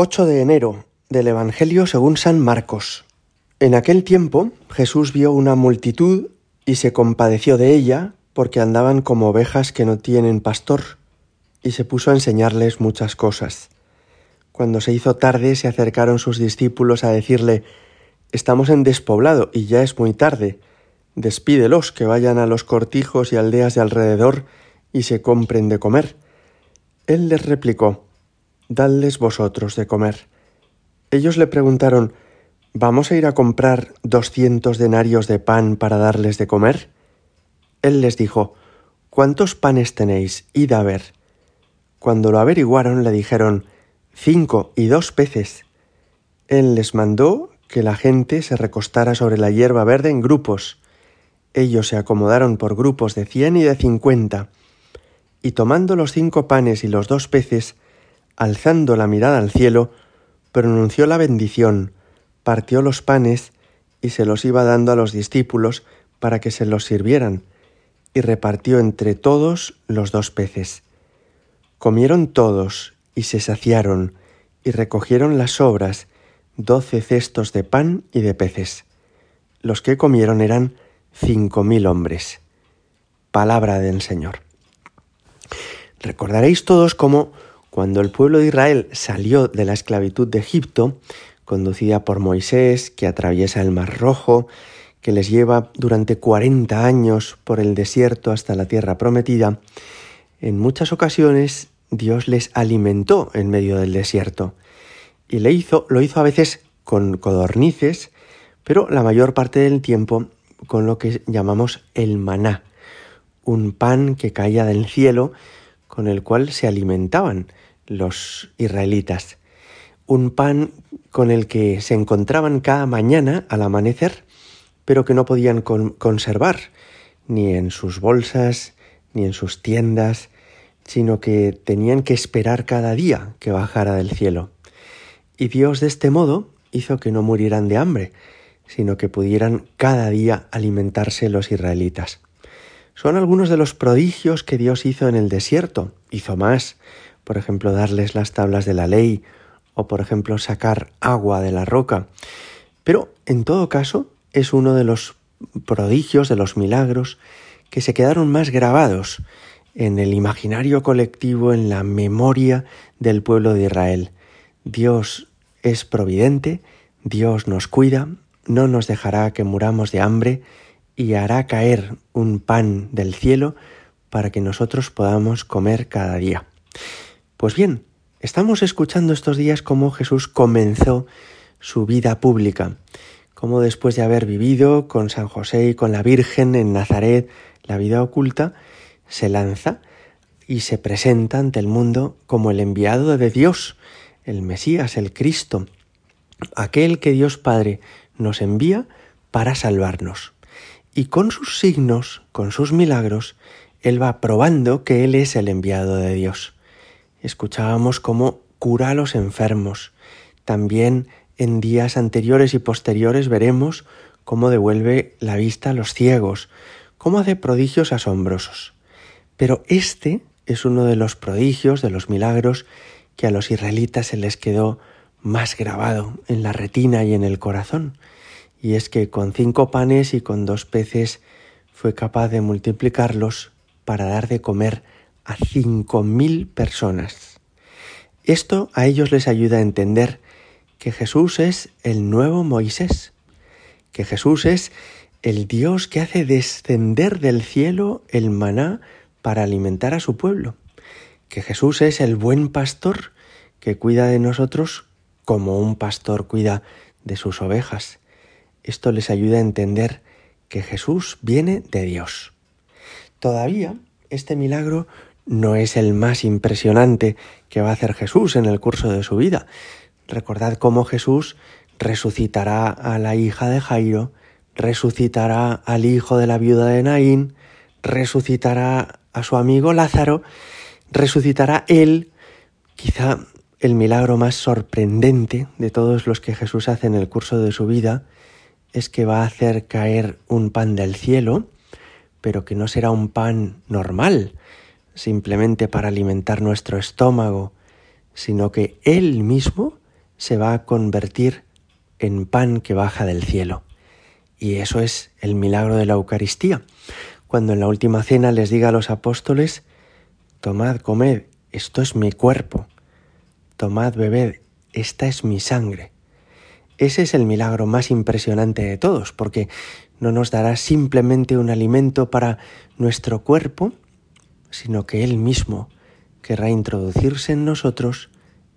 8 de enero del Evangelio según San Marcos. En aquel tiempo Jesús vio una multitud y se compadeció de ella porque andaban como ovejas que no tienen pastor, y se puso a enseñarles muchas cosas. Cuando se hizo tarde se acercaron sus discípulos a decirle Estamos en despoblado y ya es muy tarde. Despídelos que vayan a los cortijos y aldeas de alrededor y se compren de comer. Él les replicó dadles vosotros de comer. Ellos le preguntaron, ¿Vamos a ir a comprar doscientos denarios de pan para darles de comer? Él les dijo, ¿Cuántos panes tenéis? Id a ver. Cuando lo averiguaron le dijeron, Cinco y dos peces. Él les mandó que la gente se recostara sobre la hierba verde en grupos. Ellos se acomodaron por grupos de cien y de cincuenta, y tomando los cinco panes y los dos peces, alzando la mirada al cielo, pronunció la bendición, partió los panes y se los iba dando a los discípulos para que se los sirvieran, y repartió entre todos los dos peces. Comieron todos y se saciaron, y recogieron las sobras, doce cestos de pan y de peces. Los que comieron eran cinco mil hombres. Palabra del Señor. Recordaréis todos cómo cuando el pueblo de Israel salió de la esclavitud de Egipto, conducida por Moisés, que atraviesa el Mar Rojo, que les lleva durante 40 años por el desierto hasta la tierra prometida, en muchas ocasiones Dios les alimentó en medio del desierto. Y le hizo, lo hizo a veces con codornices, pero la mayor parte del tiempo con lo que llamamos el maná, un pan que caía del cielo con el cual se alimentaban los israelitas, un pan con el que se encontraban cada mañana al amanecer, pero que no podían conservar ni en sus bolsas, ni en sus tiendas, sino que tenían que esperar cada día que bajara del cielo. Y Dios de este modo hizo que no murieran de hambre, sino que pudieran cada día alimentarse los israelitas. Son algunos de los prodigios que Dios hizo en el desierto. Hizo más por ejemplo, darles las tablas de la ley o, por ejemplo, sacar agua de la roca. Pero, en todo caso, es uno de los prodigios, de los milagros, que se quedaron más grabados en el imaginario colectivo, en la memoria del pueblo de Israel. Dios es providente, Dios nos cuida, no nos dejará que muramos de hambre y hará caer un pan del cielo para que nosotros podamos comer cada día. Pues bien, estamos escuchando estos días cómo Jesús comenzó su vida pública, cómo después de haber vivido con San José y con la Virgen en Nazaret la vida oculta, se lanza y se presenta ante el mundo como el enviado de Dios, el Mesías, el Cristo, aquel que Dios Padre nos envía para salvarnos. Y con sus signos, con sus milagros, Él va probando que Él es el enviado de Dios escuchábamos cómo cura a los enfermos. También en días anteriores y posteriores veremos cómo devuelve la vista a los ciegos, cómo hace prodigios asombrosos. Pero este es uno de los prodigios, de los milagros, que a los israelitas se les quedó más grabado en la retina y en el corazón. Y es que con cinco panes y con dos peces fue capaz de multiplicarlos para dar de comer a cinco mil personas. Esto a ellos les ayuda a entender que Jesús es el nuevo Moisés, que Jesús es el Dios que hace descender del cielo el maná para alimentar a su pueblo, que Jesús es el buen pastor que cuida de nosotros como un pastor cuida de sus ovejas. Esto les ayuda a entender que Jesús viene de Dios. Todavía este milagro no es el más impresionante que va a hacer Jesús en el curso de su vida. Recordad cómo Jesús resucitará a la hija de Jairo, resucitará al hijo de la viuda de Naín, resucitará a su amigo Lázaro, resucitará él, quizá el milagro más sorprendente de todos los que Jesús hace en el curso de su vida es que va a hacer caer un pan del cielo, pero que no será un pan normal, simplemente para alimentar nuestro estómago, sino que Él mismo se va a convertir en pan que baja del cielo. Y eso es el milagro de la Eucaristía. Cuando en la última cena les diga a los apóstoles, tomad, comed, esto es mi cuerpo, tomad, bebed, esta es mi sangre. Ese es el milagro más impresionante de todos, porque no nos dará simplemente un alimento para nuestro cuerpo, sino que Él mismo querrá introducirse en nosotros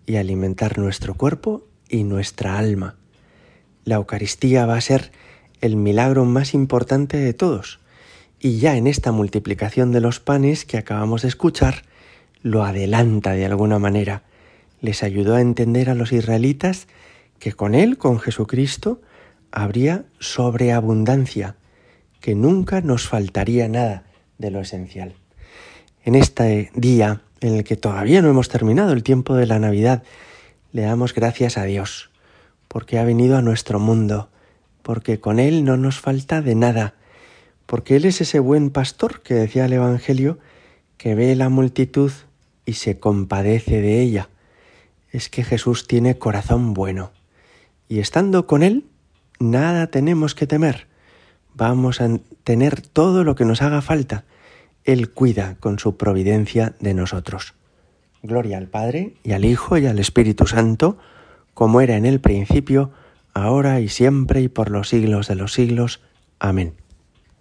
y alimentar nuestro cuerpo y nuestra alma. La Eucaristía va a ser el milagro más importante de todos, y ya en esta multiplicación de los panes que acabamos de escuchar, lo adelanta de alguna manera. Les ayudó a entender a los israelitas que con Él, con Jesucristo, habría sobreabundancia, que nunca nos faltaría nada de lo esencial. En este día en el que todavía no hemos terminado el tiempo de la Navidad, le damos gracias a Dios, porque ha venido a nuestro mundo, porque con Él no nos falta de nada, porque Él es ese buen pastor que decía el Evangelio, que ve la multitud y se compadece de ella. Es que Jesús tiene corazón bueno, y estando con Él, nada tenemos que temer. Vamos a tener todo lo que nos haga falta. Él cuida con su providencia de nosotros. Gloria al Padre y al Hijo y al Espíritu Santo, como era en el principio, ahora y siempre y por los siglos de los siglos. Amén.